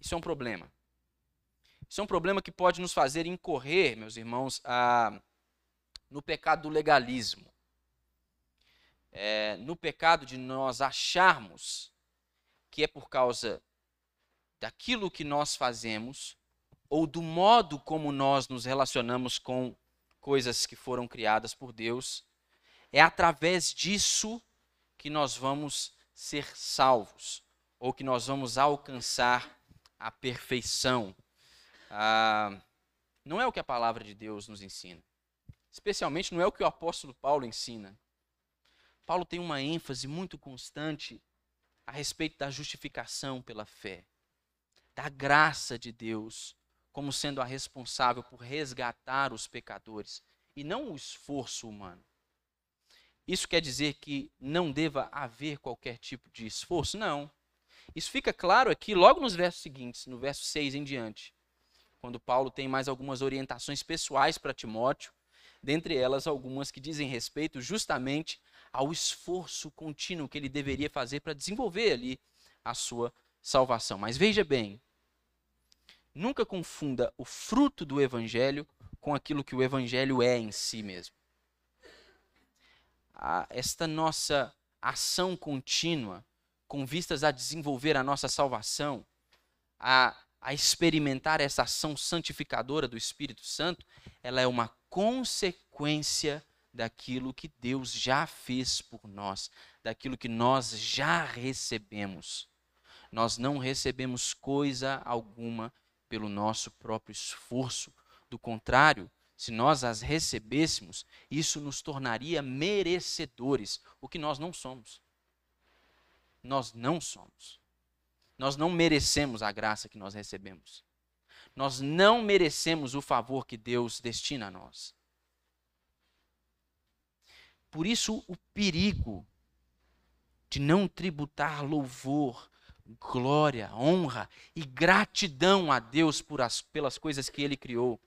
Speaker 1: isso é um problema. Isso é um problema que pode nos fazer incorrer, meus irmãos, a no pecado do legalismo. É, no pecado de nós acharmos que é por causa daquilo que nós fazemos ou do modo como nós nos relacionamos com coisas que foram criadas por Deus, é através disso que nós vamos ser salvos ou que nós vamos alcançar a perfeição. Ah, não é o que a palavra de Deus nos ensina. Especialmente não é o que o apóstolo Paulo ensina. Paulo tem uma ênfase muito constante a respeito da justificação pela fé, da graça de Deus como sendo a responsável por resgatar os pecadores e não o esforço humano. Isso quer dizer que não deva haver qualquer tipo de esforço? Não. Isso fica claro aqui logo nos versos seguintes, no verso 6 em diante, quando Paulo tem mais algumas orientações pessoais para Timóteo dentre elas algumas que dizem respeito justamente ao esforço contínuo que ele deveria fazer para desenvolver ali a sua salvação. Mas veja bem, nunca confunda o fruto do evangelho com aquilo que o evangelho é em si mesmo. Esta nossa ação contínua, com vistas a desenvolver a nossa salvação, a, a experimentar essa ação santificadora do Espírito Santo, ela é uma consequência daquilo que Deus já fez por nós, daquilo que nós já recebemos. Nós não recebemos coisa alguma pelo nosso próprio esforço. Do contrário, se nós as recebêssemos, isso nos tornaria merecedores, o que nós não somos. Nós não somos. Nós não merecemos a graça que nós recebemos. Nós não merecemos o favor que Deus destina a nós. Por isso, o perigo de não tributar louvor, glória, honra e gratidão a Deus as, pelas coisas que Ele criou.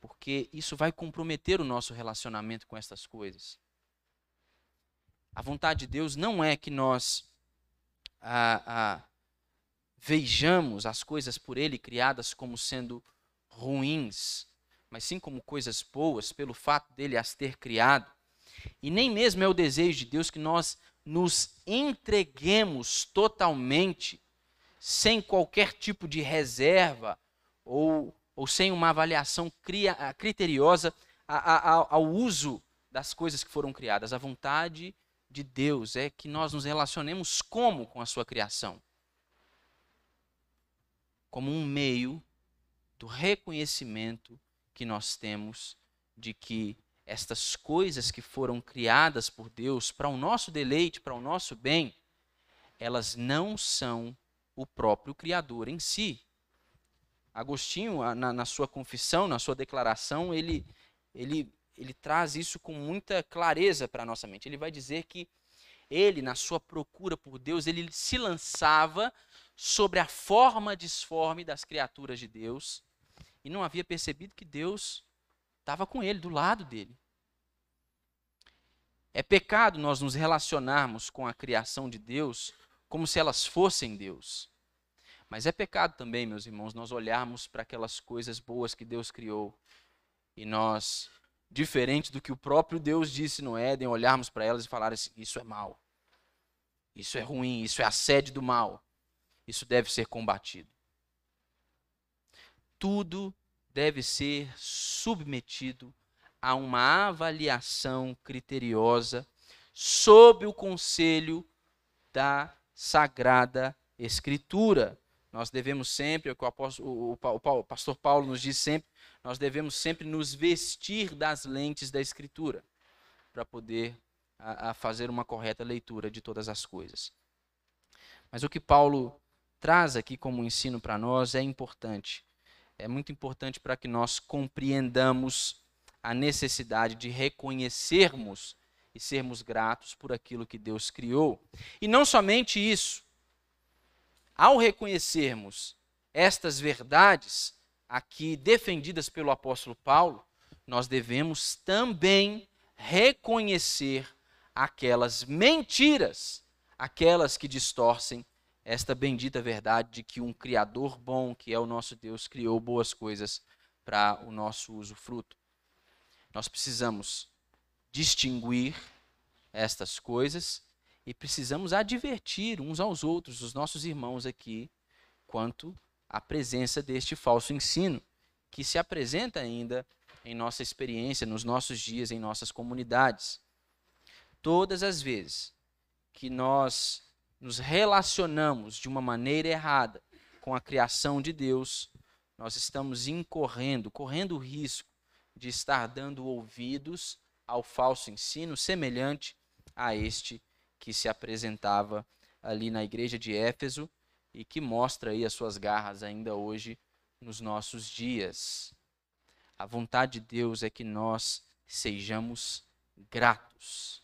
Speaker 1: Porque isso vai comprometer o nosso relacionamento com essas coisas. A vontade de Deus não é que nós ah, ah, vejamos as coisas por Ele criadas como sendo ruins, mas sim como coisas boas, pelo fato dele as ter criado. E nem mesmo é o desejo de Deus que nós nos entreguemos totalmente, sem qualquer tipo de reserva ou, ou sem uma avaliação cria, criteriosa a, a, ao uso das coisas que foram criadas. A vontade de Deus é que nós nos relacionemos como com a sua criação? Como um meio do reconhecimento que nós temos de que estas coisas que foram criadas por Deus para o nosso deleite, para o nosso bem, elas não são o próprio Criador em si. Agostinho, na, na sua confissão, na sua declaração, ele, ele, ele traz isso com muita clareza para a nossa mente. Ele vai dizer que ele, na sua procura por Deus, ele se lançava sobre a forma disforme das criaturas de Deus e não havia percebido que Deus estava com ele, do lado dele. É pecado nós nos relacionarmos com a criação de Deus como se elas fossem Deus. Mas é pecado também, meus irmãos, nós olharmos para aquelas coisas boas que Deus criou e nós, diferente do que o próprio Deus disse no Éden, olharmos para elas e falar assim: isso é mal, isso é ruim, isso é a sede do mal, isso deve ser combatido. Tudo deve ser submetido a uma avaliação criteriosa sob o conselho da Sagrada Escritura. Nós devemos sempre, é o que o, apóstolo, o, o, o pastor Paulo nos diz sempre, nós devemos sempre nos vestir das lentes da Escritura para poder a, a fazer uma correta leitura de todas as coisas. Mas o que Paulo traz aqui como ensino para nós é importante é muito importante para que nós compreendamos a necessidade de reconhecermos e sermos gratos por aquilo que Deus criou. E não somente isso, ao reconhecermos estas verdades aqui defendidas pelo apóstolo Paulo, nós devemos também reconhecer aquelas mentiras, aquelas que distorcem esta bendita verdade de que um Criador bom, que é o nosso Deus, criou boas coisas para o nosso uso fruto. Nós precisamos distinguir estas coisas e precisamos advertir uns aos outros, os nossos irmãos aqui, quanto à presença deste falso ensino, que se apresenta ainda em nossa experiência, nos nossos dias, em nossas comunidades. Todas as vezes que nós nos relacionamos de uma maneira errada com a criação de Deus, nós estamos incorrendo, correndo o risco de estar dando ouvidos ao falso ensino semelhante a este que se apresentava ali na igreja de Éfeso e que mostra aí as suas garras ainda hoje nos nossos dias. A vontade de Deus é que nós sejamos gratos,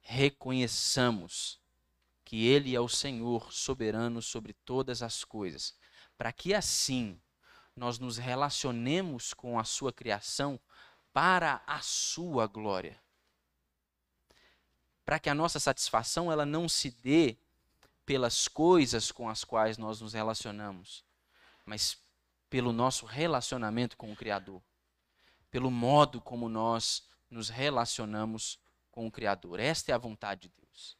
Speaker 1: reconheçamos que Ele é o Senhor soberano sobre todas as coisas, para que assim nós nos relacionemos com a Sua criação para a Sua glória. Para que a nossa satisfação ela não se dê pelas coisas com as quais nós nos relacionamos, mas pelo nosso relacionamento com o Criador, pelo modo como nós nos relacionamos com o Criador. Esta é a vontade de Deus.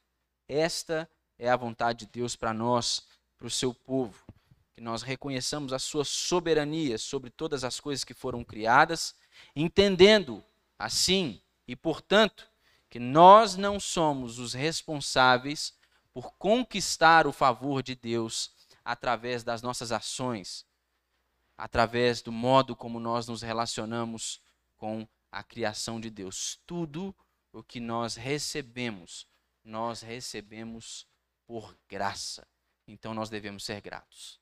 Speaker 1: Esta é a vontade de Deus para nós, para o seu povo. Que nós reconheçamos a sua soberania sobre todas as coisas que foram criadas, entendendo assim e, portanto, que nós não somos os responsáveis por conquistar o favor de Deus através das nossas ações, através do modo como nós nos relacionamos com a criação de Deus. Tudo o que nós recebemos, nós recebemos por graça. Então nós devemos ser gratos.